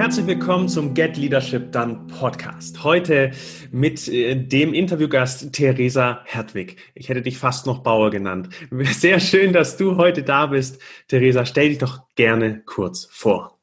herzlich willkommen zum Get Leadership Done Podcast. Heute mit äh, dem Interviewgast Theresa Hertwig. Ich hätte dich fast noch Bauer genannt. Sehr schön, dass du heute da bist. Theresa, stell dich doch gerne kurz vor.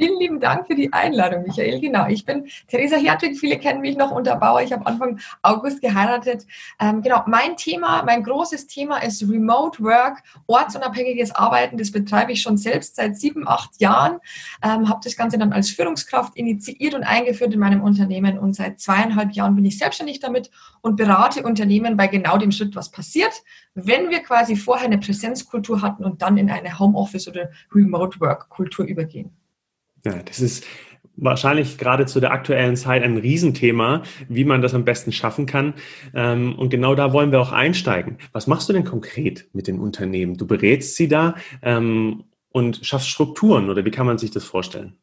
Vielen lieben Dank für die Einladung, Michael. Genau, ich bin Theresa Hertwig. Viele kennen mich noch unter Bauer. Ich habe Anfang August geheiratet. Ähm, genau, mein Thema, mein großes Thema ist Remote Work, ortsunabhängiges Arbeiten. Das betreibe ich schon selbst seit sieben, acht Jahren. Ähm, habe das Ganze dann als Führungskraft initiiert und eingeführt in meinem Unternehmen. Und seit zweieinhalb Jahren bin ich selbstständig damit und berate Unternehmen bei genau dem Schritt, was passiert, wenn wir quasi vorher eine Präsenzkultur hatten und dann in eine Homeoffice oder Remote Work Kultur übergehen. Ja, das ist wahrscheinlich gerade zu der aktuellen Zeit ein Riesenthema, wie man das am besten schaffen kann. Ähm, und genau da wollen wir auch einsteigen. Was machst du denn konkret mit den Unternehmen? Du berätst sie da ähm, und schaffst Strukturen oder wie kann man sich das vorstellen?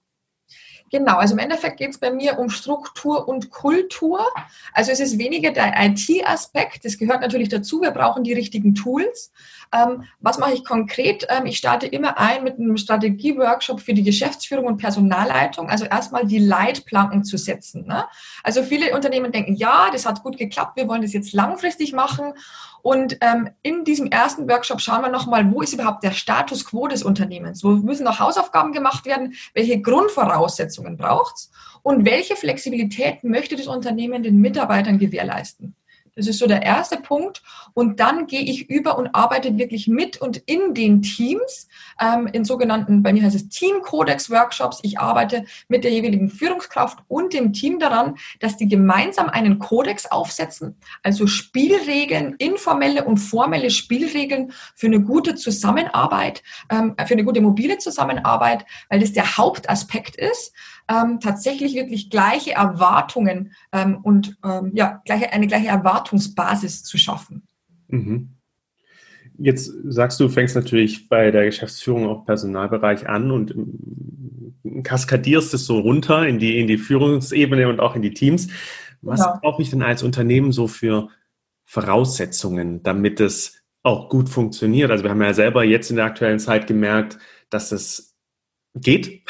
Genau, also im Endeffekt geht es bei mir um Struktur und Kultur. Also es ist weniger der IT-Aspekt, das gehört natürlich dazu, wir brauchen die richtigen Tools. Ähm, was mache ich konkret? Ähm, ich starte immer ein mit einem Strategie-Workshop für die Geschäftsführung und Personalleitung, also erstmal die Leitplanken zu setzen. Ne? Also viele Unternehmen denken, ja, das hat gut geklappt, wir wollen das jetzt langfristig machen und ähm, in diesem ersten Workshop schauen wir nochmal, wo ist überhaupt der Status quo des Unternehmens? Wo müssen noch Hausaufgaben gemacht werden? Welche Grundvoraussetzungen braucht es? Und welche Flexibilität möchte das Unternehmen den Mitarbeitern gewährleisten? Das ist so der erste Punkt. Und dann gehe ich über und arbeite wirklich mit und in den Teams, ähm, in sogenannten, bei mir heißt es Team-Codex-Workshops. Ich arbeite mit der jeweiligen Führungskraft und dem Team daran, dass die gemeinsam einen Kodex aufsetzen, also Spielregeln, informelle und formelle Spielregeln für eine gute Zusammenarbeit, ähm, für eine gute mobile Zusammenarbeit, weil das der Hauptaspekt ist ähm, tatsächlich wirklich gleiche Erwartungen ähm, und ähm, ja, gleiche, eine gleiche Erwartungsbasis zu schaffen. Mhm. Jetzt sagst du, fängst natürlich bei der Geschäftsführung auch Personalbereich an und ähm, kaskadierst es so runter in die, in die Führungsebene und auch in die Teams. Was ja. brauche ich denn als Unternehmen so für Voraussetzungen, damit es auch gut funktioniert? Also wir haben ja selber jetzt in der aktuellen Zeit gemerkt, dass es geht.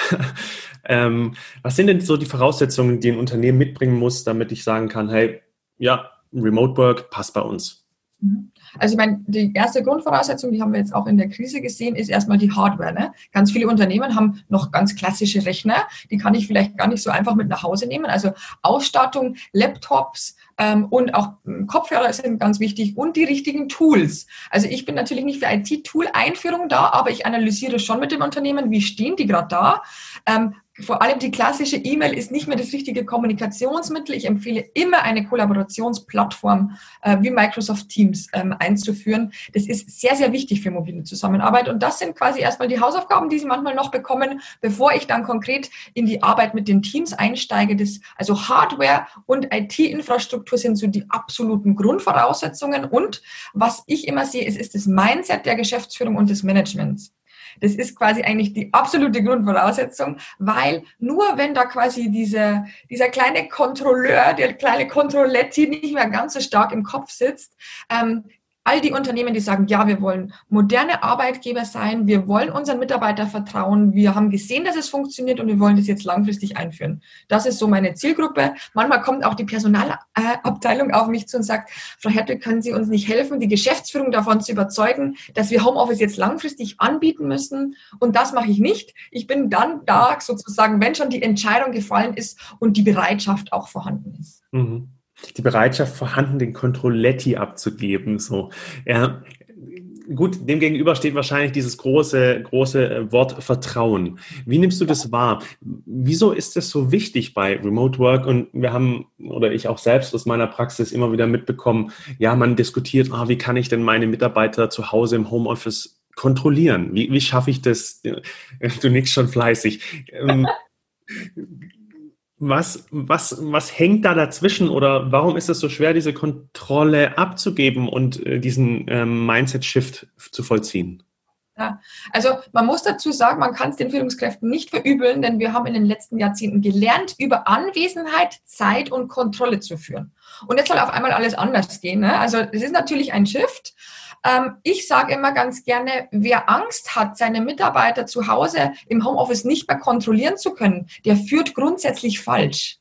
Ähm, was sind denn so die Voraussetzungen, die ein Unternehmen mitbringen muss, damit ich sagen kann, hey, ja, Remote Work passt bei uns? Mhm. Also ich meine, die erste Grundvoraussetzung, die haben wir jetzt auch in der Krise gesehen, ist erstmal die Hardware. Ne? Ganz viele Unternehmen haben noch ganz klassische Rechner, die kann ich vielleicht gar nicht so einfach mit nach Hause nehmen. Also Ausstattung, Laptops ähm, und auch hm, Kopfhörer sind ganz wichtig und die richtigen Tools. Also ich bin natürlich nicht für IT-Tool-Einführung da, aber ich analysiere schon mit dem Unternehmen, wie stehen die gerade da. Ähm, vor allem die klassische E-Mail ist nicht mehr das richtige Kommunikationsmittel. Ich empfehle immer eine Kollaborationsplattform äh, wie Microsoft Teams ähm, einzuführen. Das ist sehr, sehr wichtig für mobile Zusammenarbeit. Und das sind quasi erstmal die Hausaufgaben, die Sie manchmal noch bekommen, bevor ich dann konkret in die Arbeit mit den Teams einsteige. Das, also Hardware und IT-Infrastruktur sind so die absoluten Grundvoraussetzungen. Und was ich immer sehe, ist, ist das Mindset der Geschäftsführung und des Managements. Das ist quasi eigentlich die absolute Grundvoraussetzung, weil nur wenn da quasi diese, dieser kleine Kontrolleur, der kleine Kontrolletti nicht mehr ganz so stark im Kopf sitzt, ähm, all die Unternehmen, die sagen, ja, wir wollen moderne Arbeitgeber sein, wir wollen unseren Mitarbeitern vertrauen, wir haben gesehen, dass es funktioniert und wir wollen das jetzt langfristig einführen. Das ist so meine Zielgruppe. Manchmal kommt auch die Personalabteilung auf mich zu und sagt, Frau Hertel, können Sie uns nicht helfen, die Geschäftsführung davon zu überzeugen, dass wir Homeoffice jetzt langfristig anbieten müssen? Und das mache ich nicht. Ich bin dann da sozusagen, wenn schon die Entscheidung gefallen ist und die Bereitschaft auch vorhanden ist. Mhm die Bereitschaft vorhanden, den Controlletti abzugeben. So, ja, gut, dem gegenüber steht wahrscheinlich dieses große, große äh, Wort Vertrauen. Wie nimmst du das wahr? Wieso ist das so wichtig bei Remote Work? Und wir haben, oder ich auch selbst aus meiner Praxis immer wieder mitbekommen, ja, man diskutiert, ah, wie kann ich denn meine Mitarbeiter zu Hause im Homeoffice kontrollieren? Wie, wie schaffe ich das? Du nix schon fleißig. Was, was, was hängt da dazwischen oder warum ist es so schwer, diese Kontrolle abzugeben und äh, diesen ähm, Mindset-Shift zu vollziehen? Ja, also man muss dazu sagen, man kann es den Führungskräften nicht verübeln, denn wir haben in den letzten Jahrzehnten gelernt, über Anwesenheit, Zeit und Kontrolle zu führen. Und jetzt soll auf einmal alles anders gehen. Ne? Also es ist natürlich ein Shift. Ähm, ich sage immer ganz gerne, wer Angst hat, seine Mitarbeiter zu Hause im Homeoffice nicht mehr kontrollieren zu können, der führt grundsätzlich falsch.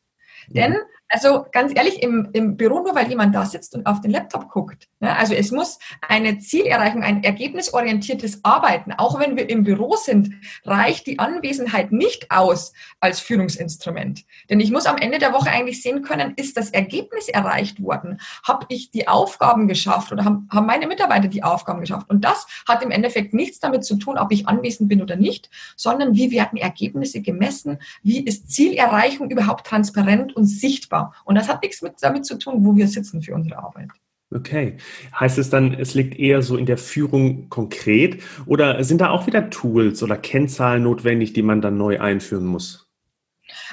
Denn mhm. Also ganz ehrlich, im, im Büro nur, weil jemand da sitzt und auf den Laptop guckt. Also es muss eine Zielerreichung, ein ergebnisorientiertes Arbeiten. Auch wenn wir im Büro sind, reicht die Anwesenheit nicht aus als Führungsinstrument. Denn ich muss am Ende der Woche eigentlich sehen können, ist das Ergebnis erreicht worden? Habe ich die Aufgaben geschafft oder haben, haben meine Mitarbeiter die Aufgaben geschafft? Und das hat im Endeffekt nichts damit zu tun, ob ich anwesend bin oder nicht, sondern wie werden Ergebnisse gemessen? Wie ist Zielerreichung überhaupt transparent und sichtbar? Und das hat nichts mit, damit zu tun, wo wir sitzen für unsere Arbeit. Okay. Heißt es dann, es liegt eher so in der Führung konkret oder sind da auch wieder Tools oder Kennzahlen notwendig, die man dann neu einführen muss?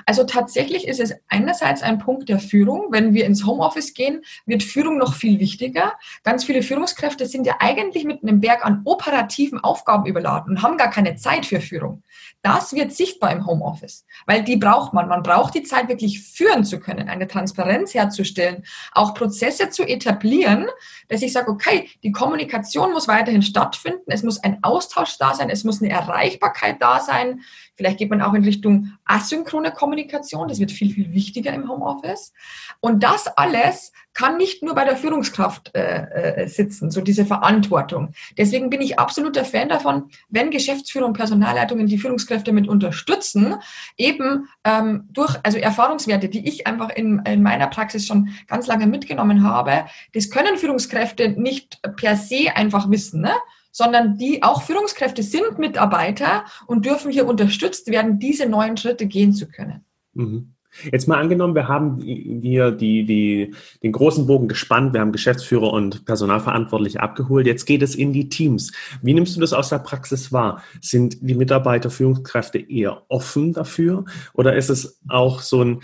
Also tatsächlich ist es einerseits ein Punkt der Führung. Wenn wir ins Homeoffice gehen, wird Führung noch viel wichtiger. Ganz viele Führungskräfte sind ja eigentlich mit einem Berg an operativen Aufgaben überladen und haben gar keine Zeit für Führung. Das wird sichtbar im Homeoffice, weil die braucht man. Man braucht die Zeit wirklich führen zu können, eine Transparenz herzustellen, auch Prozesse zu etablieren, dass ich sage, okay, die Kommunikation muss weiterhin stattfinden, es muss ein Austausch da sein, es muss eine Erreichbarkeit da sein. Vielleicht geht man auch in Richtung asynchrone Kommunikation, das wird viel, viel wichtiger im Homeoffice. Und das alles kann nicht nur bei der Führungskraft äh, äh, sitzen, so diese Verantwortung. Deswegen bin ich absoluter Fan davon, wenn Geschäftsführung und Personalleitungen die Führungskräfte mit unterstützen, eben ähm, durch also Erfahrungswerte, die ich einfach in, in meiner Praxis schon ganz lange mitgenommen habe, das können Führungskräfte nicht per se einfach wissen, ne? Sondern die auch Führungskräfte sind Mitarbeiter und dürfen hier unterstützt werden, diese neuen Schritte gehen zu können. Mhm. Jetzt mal angenommen, wir haben hier die, die, den großen Bogen gespannt, wir haben Geschäftsführer und Personalverantwortliche abgeholt. Jetzt geht es in die Teams. Wie nimmst du das aus der Praxis wahr? Sind die Mitarbeiter, Führungskräfte eher offen dafür? Oder ist es auch so ein,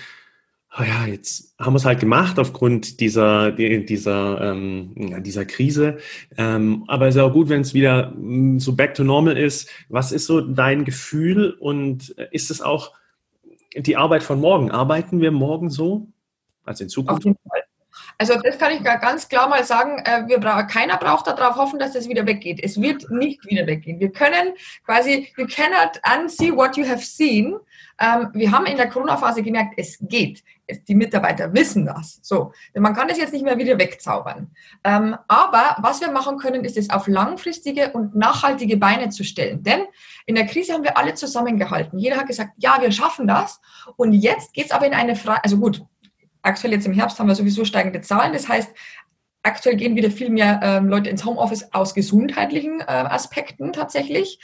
oh ja, jetzt haben wir es halt gemacht aufgrund dieser, dieser, ähm, dieser Krise. Ähm, aber es ist auch gut, wenn es wieder mm, so back to normal ist. Was ist so dein Gefühl und ist es auch die Arbeit von morgen. Arbeiten wir morgen so? Also in Zukunft? Auf jeden Fall. Also das kann ich ganz klar mal sagen, äh, wir bra keiner braucht darauf hoffen, dass es wieder weggeht. Es wird nicht wieder weggehen. Wir können quasi, you cannot unsee what you have seen. Ähm, wir haben in der Corona-Phase gemerkt, es geht. Die Mitarbeiter wissen das. So, man kann das jetzt nicht mehr wieder wegzaubern. Ähm, aber was wir machen können, ist es auf langfristige und nachhaltige Beine zu stellen. Denn in der Krise haben wir alle zusammengehalten. Jeder hat gesagt, ja, wir schaffen das. Und jetzt geht es aber in eine Frage, also gut, aktuell jetzt im Herbst haben wir sowieso steigende Zahlen. Das heißt, aktuell gehen wieder viel mehr ähm, Leute ins Homeoffice aus gesundheitlichen äh, Aspekten tatsächlich.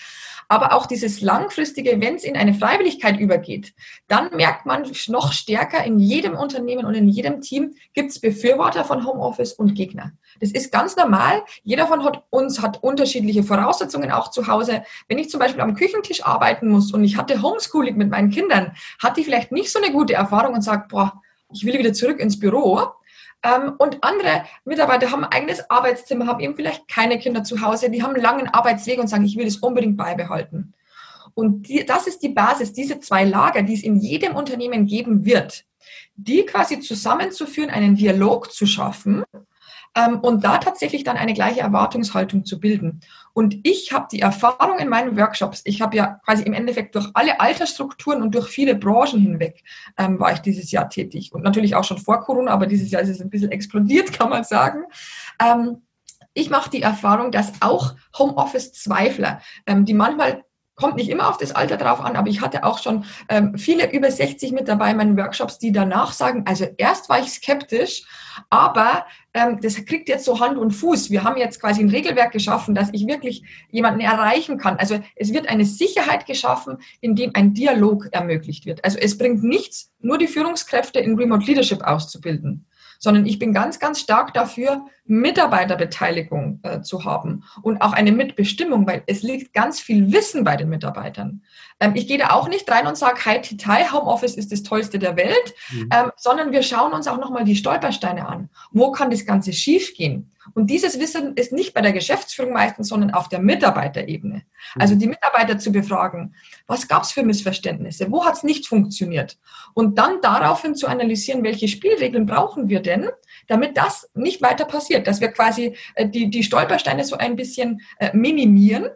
Aber auch dieses langfristige, wenn es in eine Freiwilligkeit übergeht, dann merkt man noch stärker, in jedem Unternehmen und in jedem Team gibt es Befürworter von Homeoffice und Gegner. Das ist ganz normal. Jeder von uns hat unterschiedliche Voraussetzungen auch zu Hause. Wenn ich zum Beispiel am Küchentisch arbeiten muss und ich hatte Homeschooling mit meinen Kindern, hatte ich vielleicht nicht so eine gute Erfahrung und sage, boah, ich will wieder zurück ins Büro. Ähm, und andere Mitarbeiter haben ein eigenes Arbeitszimmer, haben eben vielleicht keine Kinder zu Hause, die haben einen langen Arbeitsweg und sagen, ich will es unbedingt beibehalten. Und die, das ist die Basis, diese zwei Lager, die es in jedem Unternehmen geben wird, die quasi zusammenzuführen, einen Dialog zu schaffen ähm, und da tatsächlich dann eine gleiche Erwartungshaltung zu bilden. Und ich habe die Erfahrung in meinen Workshops, ich habe ja quasi im Endeffekt durch alle Altersstrukturen und durch viele Branchen hinweg ähm, war ich dieses Jahr tätig. Und natürlich auch schon vor Corona, aber dieses Jahr ist es ein bisschen explodiert, kann man sagen. Ähm, ich mache die Erfahrung, dass auch Homeoffice-Zweifler, ähm, die manchmal kommt nicht immer auf das Alter drauf an, aber ich hatte auch schon ähm, viele über 60 mit dabei in meinen Workshops, die danach sagen, also erst war ich skeptisch, aber ähm, das kriegt jetzt so Hand und Fuß. Wir haben jetzt quasi ein Regelwerk geschaffen, dass ich wirklich jemanden erreichen kann. Also es wird eine Sicherheit geschaffen, in dem ein Dialog ermöglicht wird. Also es bringt nichts, nur die Führungskräfte in Remote Leadership auszubilden sondern ich bin ganz, ganz stark dafür, Mitarbeiterbeteiligung äh, zu haben und auch eine Mitbestimmung, weil es liegt ganz viel Wissen bei den Mitarbeitern. Ähm, ich gehe da auch nicht rein und sage, hi, Titai, Homeoffice ist das Tollste der Welt, mhm. ähm, sondern wir schauen uns auch nochmal die Stolpersteine an. Wo kann das Ganze schiefgehen? Und dieses Wissen ist nicht bei der Geschäftsführung meistens, sondern auf der Mitarbeiterebene. Also mhm. die Mitarbeiter zu befragen, was gab es für Missverständnisse, wo hat es nicht funktioniert? Und dann daraufhin zu analysieren, welche Spielregeln brauchen wir denn, damit das nicht weiter passiert, dass wir quasi äh, die, die Stolpersteine so ein bisschen äh, minimieren.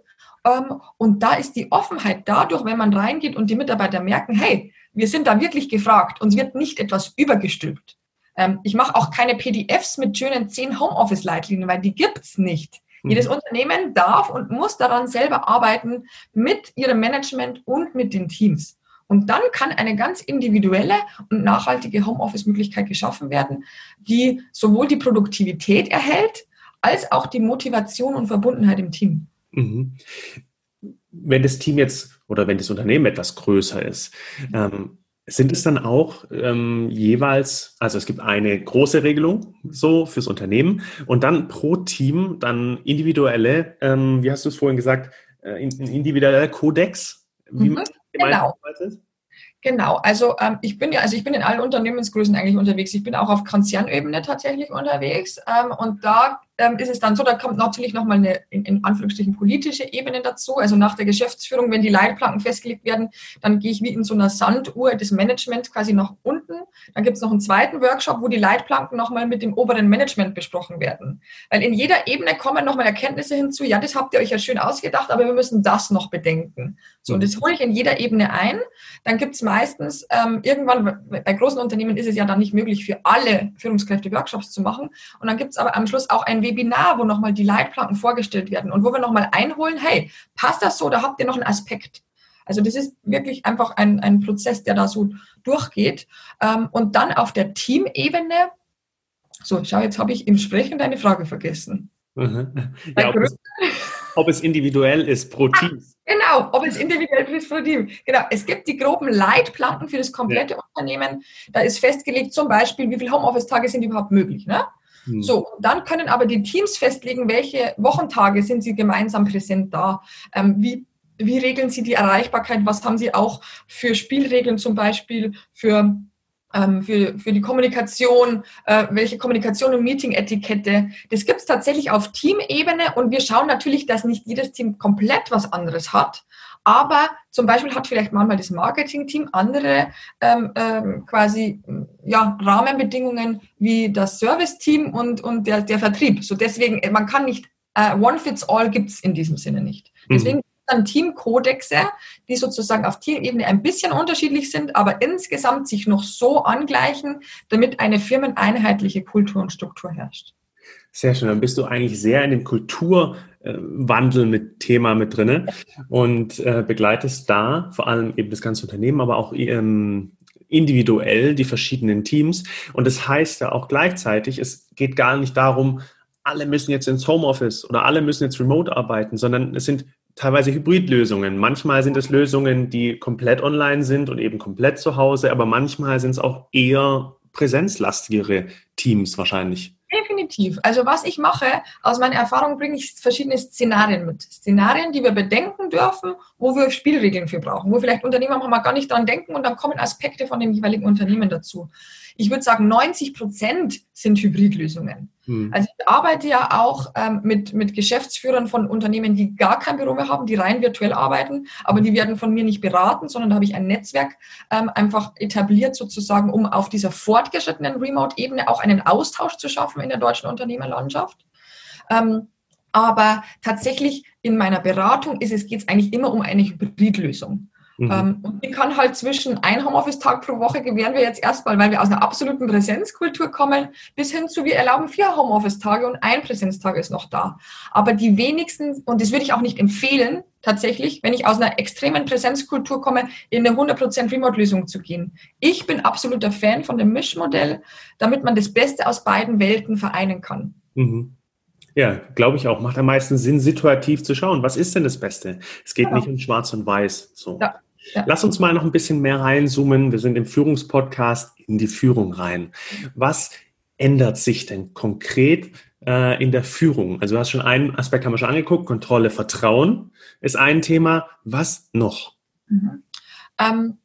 Ähm, und da ist die Offenheit dadurch, wenn man reingeht und die Mitarbeiter merken, hey, wir sind da wirklich gefragt, uns wird nicht etwas übergestülpt. Ähm, ich mache auch keine PDFs mit schönen zehn Homeoffice-Leitlinien, weil die gibt's nicht. Mhm. Jedes Unternehmen darf und muss daran selber arbeiten mit ihrem Management und mit den Teams. Und dann kann eine ganz individuelle und nachhaltige Homeoffice-Möglichkeit geschaffen werden, die sowohl die Produktivität erhält, als auch die Motivation und Verbundenheit im Team. Mhm. Wenn das Team jetzt oder wenn das Unternehmen etwas größer ist, ähm, sind es dann auch ähm, jeweils, also es gibt eine große Regelung so fürs Unternehmen und dann pro Team dann individuelle, ähm, wie hast du es vorhin gesagt, äh, individueller Kodex, wie mhm. man genau. arbeitet? Genau, also ähm, ich bin ja, also ich bin in allen Unternehmensgrößen eigentlich unterwegs. Ich bin auch auf Konzernebene tatsächlich unterwegs ähm, und da ähm, ist es dann so, da kommt natürlich nochmal eine, in, in Anführungsstrichen, politische Ebene dazu. Also nach der Geschäftsführung, wenn die Leitplanken festgelegt werden, dann gehe ich wie in so einer Sanduhr des Managements quasi nach unten. Dann gibt es noch einen zweiten Workshop, wo die Leitplanken nochmal mit dem oberen Management besprochen werden. Weil in jeder Ebene kommen nochmal Erkenntnisse hinzu, ja, das habt ihr euch ja schön ausgedacht, aber wir müssen das noch bedenken. So, und das hole ich in jeder Ebene ein. Dann gibt es meistens ähm, irgendwann, bei großen Unternehmen ist es ja dann nicht möglich, für alle Führungskräfte Workshops zu machen. Und dann gibt es aber am Schluss auch ein Webinar, wo nochmal die Leitplanken vorgestellt werden und wo wir nochmal einholen, hey, passt das so oder habt ihr noch einen Aspekt? Also das ist wirklich einfach ein, ein Prozess, der da so durchgeht. Ähm, und dann auf der Teamebene, so, schau, jetzt habe ich im Sprechen deine Frage vergessen. Ja, ob, es, ob, es, individuell ist pro ah, Team. genau, ob es individuell ist pro Team. Genau, es gibt die groben Leitplanken für das komplette ja. Unternehmen. Da ist festgelegt zum Beispiel, wie viele Homeoffice-Tage sind überhaupt möglich. Ne? Hm. So, dann können aber die Teams festlegen, welche Wochentage sind sie gemeinsam präsent da. Ähm, wie, wie regeln sie die Erreichbarkeit? Was haben sie auch für Spielregeln zum Beispiel für ähm, für, für die Kommunikation, äh, welche Kommunikation und Meeting-Etikette. Das gibt es tatsächlich auf Teamebene und wir schauen natürlich, dass nicht jedes Team komplett was anderes hat. Aber zum Beispiel hat vielleicht manchmal das Marketing-Team andere ähm, ähm, quasi ja, Rahmenbedingungen wie das Service-Team und, und der, der Vertrieb. So deswegen, man kann nicht, äh, One Fits All gibt es in diesem Sinne nicht. Mhm. Deswegen mhm. dann Teamkodexe, die sozusagen auf Teamebene ein bisschen unterschiedlich sind, aber insgesamt sich noch so angleichen, damit eine firmeneinheitliche Kultur und Struktur herrscht. Sehr schön. Dann bist du eigentlich sehr in dem Kulturwandel mit Thema mit drinne und äh, begleitest da vor allem eben das ganze Unternehmen, aber auch ähm, individuell die verschiedenen Teams. Und das heißt ja auch gleichzeitig, es geht gar nicht darum, alle müssen jetzt ins Homeoffice oder alle müssen jetzt remote arbeiten, sondern es sind teilweise Hybridlösungen. Manchmal sind es Lösungen, die komplett online sind und eben komplett zu Hause, aber manchmal sind es auch eher präsenzlastigere Teams wahrscheinlich. Definitiv. Also was ich mache, aus meiner Erfahrung bringe ich verschiedene Szenarien mit. Szenarien, die wir bedenken dürfen, wo wir Spielregeln für brauchen, wo vielleicht Unternehmer mal gar nicht dran denken und dann kommen Aspekte von dem jeweiligen Unternehmen dazu ich würde sagen, 90 Prozent sind Hybridlösungen. Hm. Also ich arbeite ja auch ähm, mit, mit Geschäftsführern von Unternehmen, die gar kein Büro mehr haben, die rein virtuell arbeiten, aber die werden von mir nicht beraten, sondern da habe ich ein Netzwerk ähm, einfach etabliert sozusagen, um auf dieser fortgeschrittenen Remote-Ebene auch einen Austausch zu schaffen in der deutschen Unternehmerlandschaft. Ähm, aber tatsächlich in meiner Beratung ist es, geht es eigentlich immer um eine Hybridlösung. Mhm. Ähm, und die kann halt zwischen ein Homeoffice-Tag pro Woche gewähren wir jetzt erstmal, weil wir aus einer absoluten Präsenzkultur kommen, bis hin zu wir erlauben vier Homeoffice-Tage und ein Präsenztag ist noch da. Aber die wenigsten, und das würde ich auch nicht empfehlen, tatsächlich, wenn ich aus einer extremen Präsenzkultur komme, in eine 100% Remote-Lösung zu gehen. Ich bin absoluter Fan von dem Mischmodell, damit man das Beste aus beiden Welten vereinen kann. Mhm. Ja, glaube ich auch. Macht am meisten Sinn, situativ zu schauen. Was ist denn das Beste? Es geht ja. nicht um Schwarz und Weiß. So. Ja. Ja. Lass uns mal noch ein bisschen mehr reinzoomen. Wir sind im Führungspodcast in die Führung rein. Was ändert sich denn konkret äh, in der Führung? Also du hast schon einen Aspekt haben wir schon angeguckt. Kontrolle, Vertrauen ist ein Thema. Was noch? Mhm. Ähm,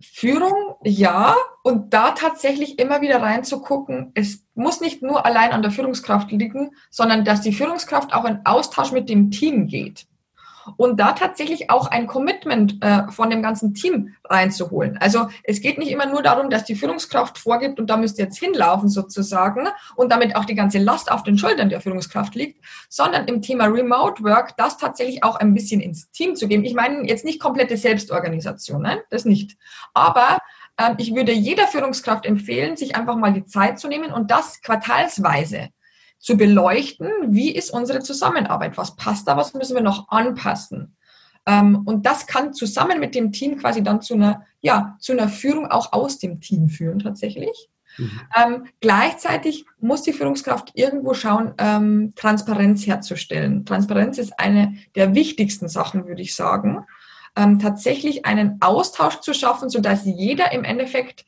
Führung, ja. Und da tatsächlich immer wieder reinzugucken, es muss nicht nur allein an der Führungskraft liegen, sondern dass die Führungskraft auch in Austausch mit dem Team geht. Und da tatsächlich auch ein Commitment äh, von dem ganzen Team reinzuholen. Also es geht nicht immer nur darum, dass die Führungskraft vorgibt und da müsst ihr jetzt hinlaufen sozusagen und damit auch die ganze Last auf den Schultern der Führungskraft liegt, sondern im Thema Remote Work das tatsächlich auch ein bisschen ins Team zu geben. Ich meine jetzt nicht komplette Selbstorganisation, nein, das nicht. Aber ähm, ich würde jeder Führungskraft empfehlen, sich einfach mal die Zeit zu nehmen und das quartalsweise zu beleuchten, wie ist unsere Zusammenarbeit, was passt da, was müssen wir noch anpassen. Ähm, und das kann zusammen mit dem Team quasi dann zu einer, ja, zu einer Führung auch aus dem Team führen tatsächlich. Mhm. Ähm, gleichzeitig muss die Führungskraft irgendwo schauen, ähm, Transparenz herzustellen. Transparenz ist eine der wichtigsten Sachen, würde ich sagen. Ähm, tatsächlich einen Austausch zu schaffen, sodass jeder im Endeffekt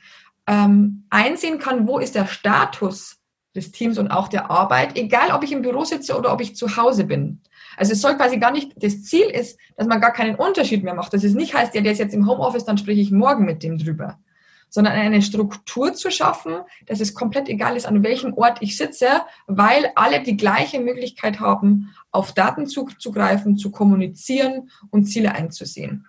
ähm, einsehen kann, wo ist der Status des Teams und auch der Arbeit, egal ob ich im Büro sitze oder ob ich zu Hause bin. Also es soll quasi gar nicht, das Ziel ist, dass man gar keinen Unterschied mehr macht. Dass es nicht heißt, ja, der ist jetzt im Homeoffice, dann spreche ich morgen mit dem drüber. Sondern eine Struktur zu schaffen, dass es komplett egal ist, an welchem Ort ich sitze, weil alle die gleiche Möglichkeit haben, auf Daten zuzugreifen, zu kommunizieren und Ziele einzusehen.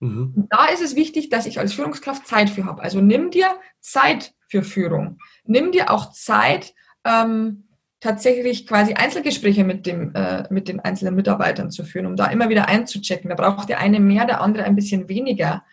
Mhm. Da ist es wichtig, dass ich als Führungskraft Zeit für habe. Also nimm dir Zeit für Führung. Nimm dir auch Zeit, ähm, tatsächlich quasi Einzelgespräche mit, dem, äh, mit den einzelnen Mitarbeitern zu führen, um da immer wieder einzuchecken. Da braucht der eine mehr, der andere ein bisschen weniger.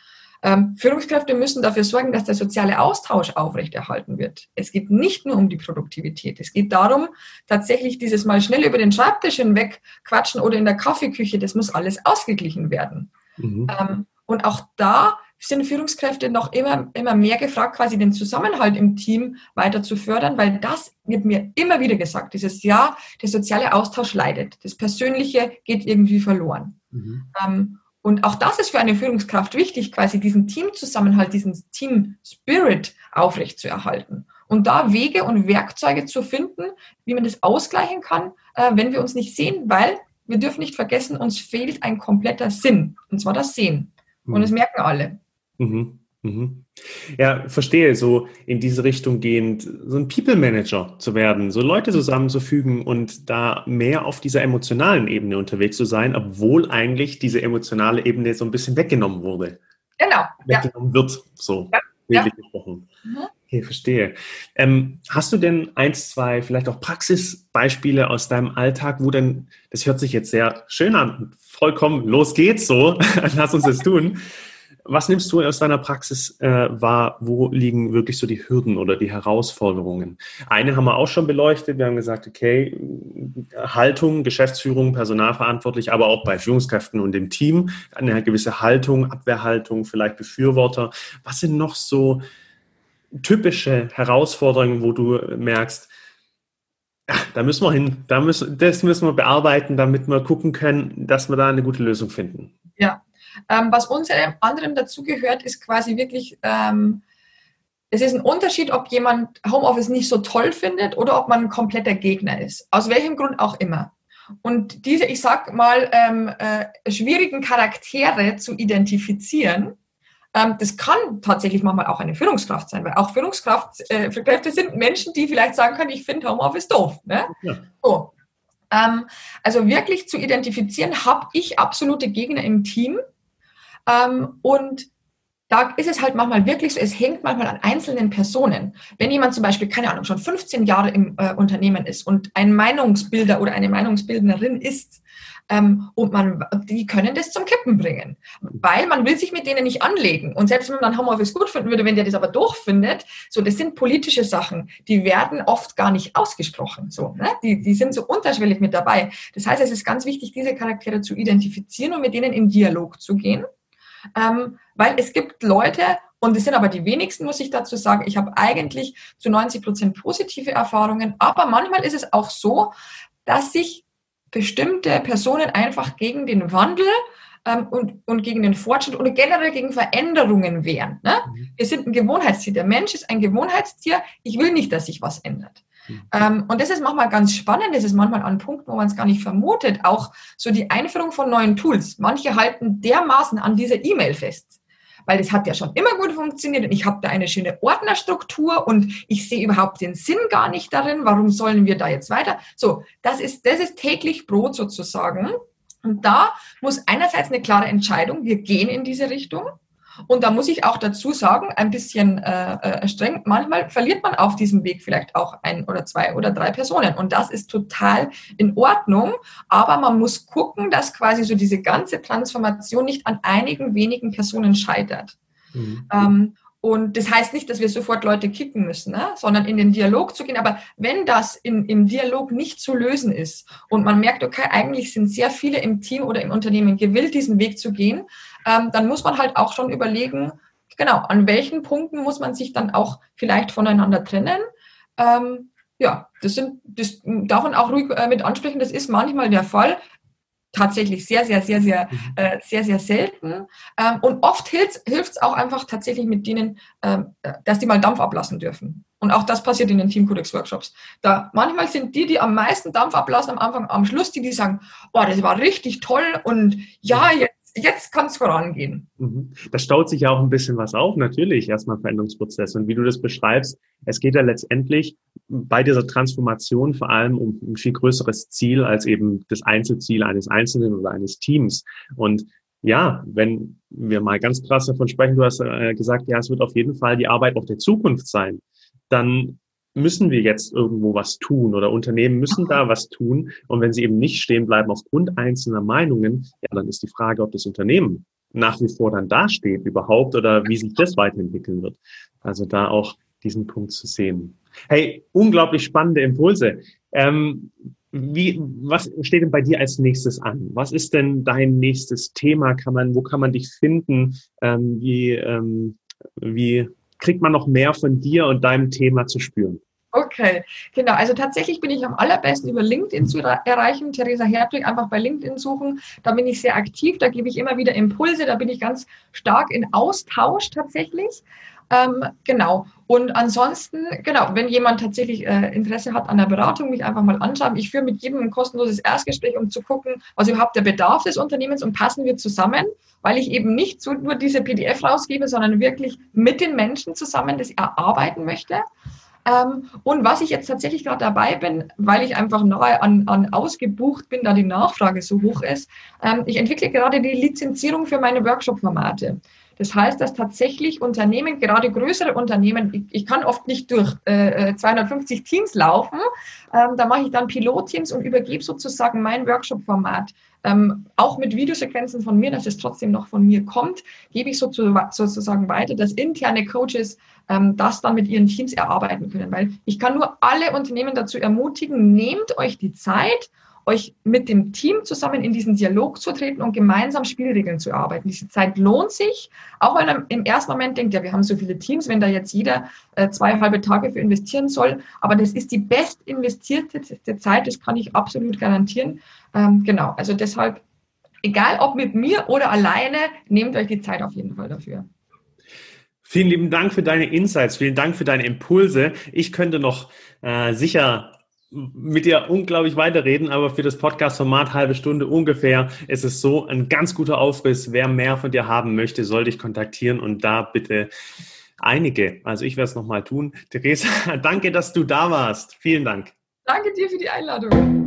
Ähm, Führungskräfte müssen dafür sorgen, dass der soziale Austausch aufrechterhalten wird. Es geht nicht nur um die Produktivität. Es geht darum, tatsächlich dieses Mal schnell über den Schreibtisch hinweg quatschen oder in der Kaffeeküche. Das muss alles ausgeglichen werden. Mhm. Ähm, und auch da sind Führungskräfte noch immer, immer mehr gefragt, quasi den Zusammenhalt im Team weiter zu fördern, weil das wird mir immer wieder gesagt, dieses Jahr, der soziale Austausch leidet, das Persönliche geht irgendwie verloren. Mhm. Ähm, und auch das ist für eine Führungskraft wichtig, quasi diesen Teamzusammenhalt, diesen Team-Spirit aufrechtzuerhalten. Und da Wege und Werkzeuge zu finden, wie man das ausgleichen kann, äh, wenn wir uns nicht sehen, weil wir dürfen nicht vergessen, uns fehlt ein kompletter Sinn, und zwar das Sehen. Und mhm. das merken alle. Mhm. Mhm. Ja, verstehe, so in diese Richtung gehend, so ein People Manager zu werden, so Leute zusammenzufügen und da mehr auf dieser emotionalen Ebene unterwegs zu sein, obwohl eigentlich diese emotionale Ebene so ein bisschen weggenommen wurde. Genau. Weggenommen ja. wird, so ja. gesprochen. Mhm. Okay, verstehe. Ähm, hast du denn eins, zwei, vielleicht auch Praxisbeispiele aus deinem Alltag, wo denn, das hört sich jetzt sehr schön an, vollkommen, los geht's so, lass uns das tun. Was nimmst du aus deiner Praxis äh, wahr? Wo liegen wirklich so die Hürden oder die Herausforderungen? Eine haben wir auch schon beleuchtet. Wir haben gesagt, okay, Haltung, Geschäftsführung, Personalverantwortlich, aber auch bei Führungskräften und dem Team eine gewisse Haltung, Abwehrhaltung, vielleicht Befürworter. Was sind noch so typische Herausforderungen, wo du merkst, ach, da müssen wir hin, da müssen, das müssen wir bearbeiten, damit wir gucken können, dass wir da eine gute Lösung finden? Ja, ähm, was unter anderem dazugehört, ist quasi wirklich, ähm, es ist ein Unterschied, ob jemand Homeoffice nicht so toll findet oder ob man ein kompletter Gegner ist. Aus welchem Grund auch immer. Und diese, ich sag mal, ähm, äh, schwierigen Charaktere zu identifizieren, ähm, das kann tatsächlich manchmal auch eine Führungskraft sein, weil auch Führungskräfte äh, sind Menschen, die vielleicht sagen können, ich finde Homeoffice doof. Ne? Ja. So. Ähm, also wirklich zu identifizieren, habe ich absolute Gegner im Team ähm, und da ist es halt manchmal wirklich so, es hängt manchmal an einzelnen Personen. Wenn jemand zum Beispiel, keine Ahnung, schon 15 Jahre im äh, Unternehmen ist und ein Meinungsbilder oder eine Meinungsbildnerin ist, ähm, und man, die können das zum Kippen bringen, weil man will sich mit denen nicht anlegen. Und selbst wenn man Homeoffice gut finden würde, wenn der das aber durchfindet, so, das sind politische Sachen, die werden oft gar nicht ausgesprochen, so, ne? die, die sind so unterschwellig mit dabei. Das heißt, es ist ganz wichtig, diese Charaktere zu identifizieren und mit denen in Dialog zu gehen ähm, weil es gibt Leute, und es sind aber die wenigsten, muss ich dazu sagen, ich habe eigentlich zu 90 Prozent positive Erfahrungen, aber manchmal ist es auch so, dass sich bestimmte Personen einfach gegen den Wandel ähm, und, und gegen den Fortschritt oder generell gegen Veränderungen wehren. Ne? Mhm. Wir sind ein Gewohnheitstier. Der Mensch ist ein Gewohnheitstier. Ich will nicht, dass sich was ändert. Ähm, und das ist manchmal ganz spannend. Das ist manchmal ein Punkt, wo man es gar nicht vermutet. Auch so die Einführung von neuen Tools. Manche halten dermaßen an dieser E-Mail fest weil das hat ja schon immer gut funktioniert und ich habe da eine schöne Ordnerstruktur und ich sehe überhaupt den Sinn gar nicht darin. Warum sollen wir da jetzt weiter? So, das ist, das ist täglich Brot sozusagen. Und da muss einerseits eine klare Entscheidung, wir gehen in diese Richtung. Und da muss ich auch dazu sagen, ein bisschen äh, äh, streng, manchmal verliert man auf diesem Weg vielleicht auch ein oder zwei oder drei Personen. Und das ist total in Ordnung. Aber man muss gucken, dass quasi so diese ganze Transformation nicht an einigen wenigen Personen scheitert. Mhm. Ähm, und das heißt nicht, dass wir sofort Leute kicken müssen, ne? sondern in den Dialog zu gehen. Aber wenn das in, im Dialog nicht zu lösen ist und man merkt, okay, eigentlich sind sehr viele im Team oder im Unternehmen gewillt, diesen Weg zu gehen, ähm, dann muss man halt auch schon überlegen, genau, an welchen Punkten muss man sich dann auch vielleicht voneinander trennen. Ähm, ja, das sind, das darf man auch ruhig äh, mit ansprechen. Das ist manchmal der Fall tatsächlich sehr, sehr, sehr, sehr, mhm. äh, sehr, sehr selten. Ähm, und oft hilft es auch einfach tatsächlich mit denen, ähm, dass die mal Dampf ablassen dürfen. Und auch das passiert in den Teamcodex-Workshops. Da manchmal sind die, die am meisten Dampf ablassen am Anfang, am Schluss, die, die sagen, oh, das war richtig toll und ja, jetzt jetzt kann es vorangehen. Mhm. Da staut sich ja auch ein bisschen was auf, natürlich, erstmal Veränderungsprozess. Und wie du das beschreibst, es geht ja letztendlich bei dieser Transformation vor allem um ein viel größeres Ziel als eben das Einzelziel eines Einzelnen oder eines Teams. Und ja, wenn wir mal ganz krass davon sprechen, du hast äh, gesagt, ja, es wird auf jeden Fall die Arbeit auch der Zukunft sein, dann müssen wir jetzt irgendwo was tun oder Unternehmen müssen da was tun. Und wenn sie eben nicht stehen bleiben aufgrund einzelner Meinungen, ja, dann ist die Frage, ob das Unternehmen nach wie vor dann dasteht überhaupt oder wie sich das weiterentwickeln wird. Also da auch diesen Punkt zu sehen. Hey, unglaublich spannende Impulse. Ähm, wie, was steht denn bei dir als nächstes an? Was ist denn dein nächstes Thema? Kann man, wo kann man dich finden? Ähm, wie, ähm, wie kriegt man noch mehr von dir und deinem Thema zu spüren? Okay, genau. Also tatsächlich bin ich am allerbesten über LinkedIn zu erreichen. Theresa Hertwig einfach bei LinkedIn suchen. Da bin ich sehr aktiv. Da gebe ich immer wieder Impulse. Da bin ich ganz stark in Austausch tatsächlich. Ähm, genau. Und ansonsten, genau, wenn jemand tatsächlich äh, Interesse hat an der Beratung, mich einfach mal anschauen. Ich führe mit jedem ein kostenloses Erstgespräch, um zu gucken, was überhaupt der Bedarf des Unternehmens und passen wir zusammen, weil ich eben nicht so nur diese PDF rausgebe, sondern wirklich mit den Menschen zusammen das erarbeiten möchte. Ähm, und was ich jetzt tatsächlich gerade dabei bin, weil ich einfach nahe an, an ausgebucht bin, da die Nachfrage so hoch ist, ähm, ich entwickle gerade die Lizenzierung für meine Workshop-Formate. Das heißt, dass tatsächlich Unternehmen, gerade größere Unternehmen, ich, ich kann oft nicht durch äh, 250 äh, Teams laufen, ähm, da mache ich dann Pilotteams und übergebe sozusagen mein Workshop-Format. Ähm, auch mit Videosequenzen von mir, dass es trotzdem noch von mir kommt, gebe ich sozusagen weiter, dass interne Coaches ähm, das dann mit ihren Teams erarbeiten können. Weil ich kann nur alle Unternehmen dazu ermutigen, nehmt euch die Zeit euch mit dem Team zusammen in diesen Dialog zu treten und gemeinsam Spielregeln zu erarbeiten. Diese Zeit lohnt sich, auch wenn man im ersten Moment denkt, ja, wir haben so viele Teams, wenn da jetzt jeder äh, zwei halbe Tage für investieren soll. Aber das ist die best investierte Zeit, das kann ich absolut garantieren. Ähm, genau, also deshalb, egal ob mit mir oder alleine, nehmt euch die Zeit auf jeden Fall dafür. Vielen lieben Dank für deine Insights, vielen Dank für deine Impulse. Ich könnte noch äh, sicher mit dir unglaublich weiterreden, aber für das Podcast-Format halbe Stunde ungefähr ist es so ein ganz guter Aufriss. Wer mehr von dir haben möchte, soll dich kontaktieren und da bitte einige. Also ich werde es nochmal tun. Theresa, danke, dass du da warst. Vielen Dank. Danke dir für die Einladung.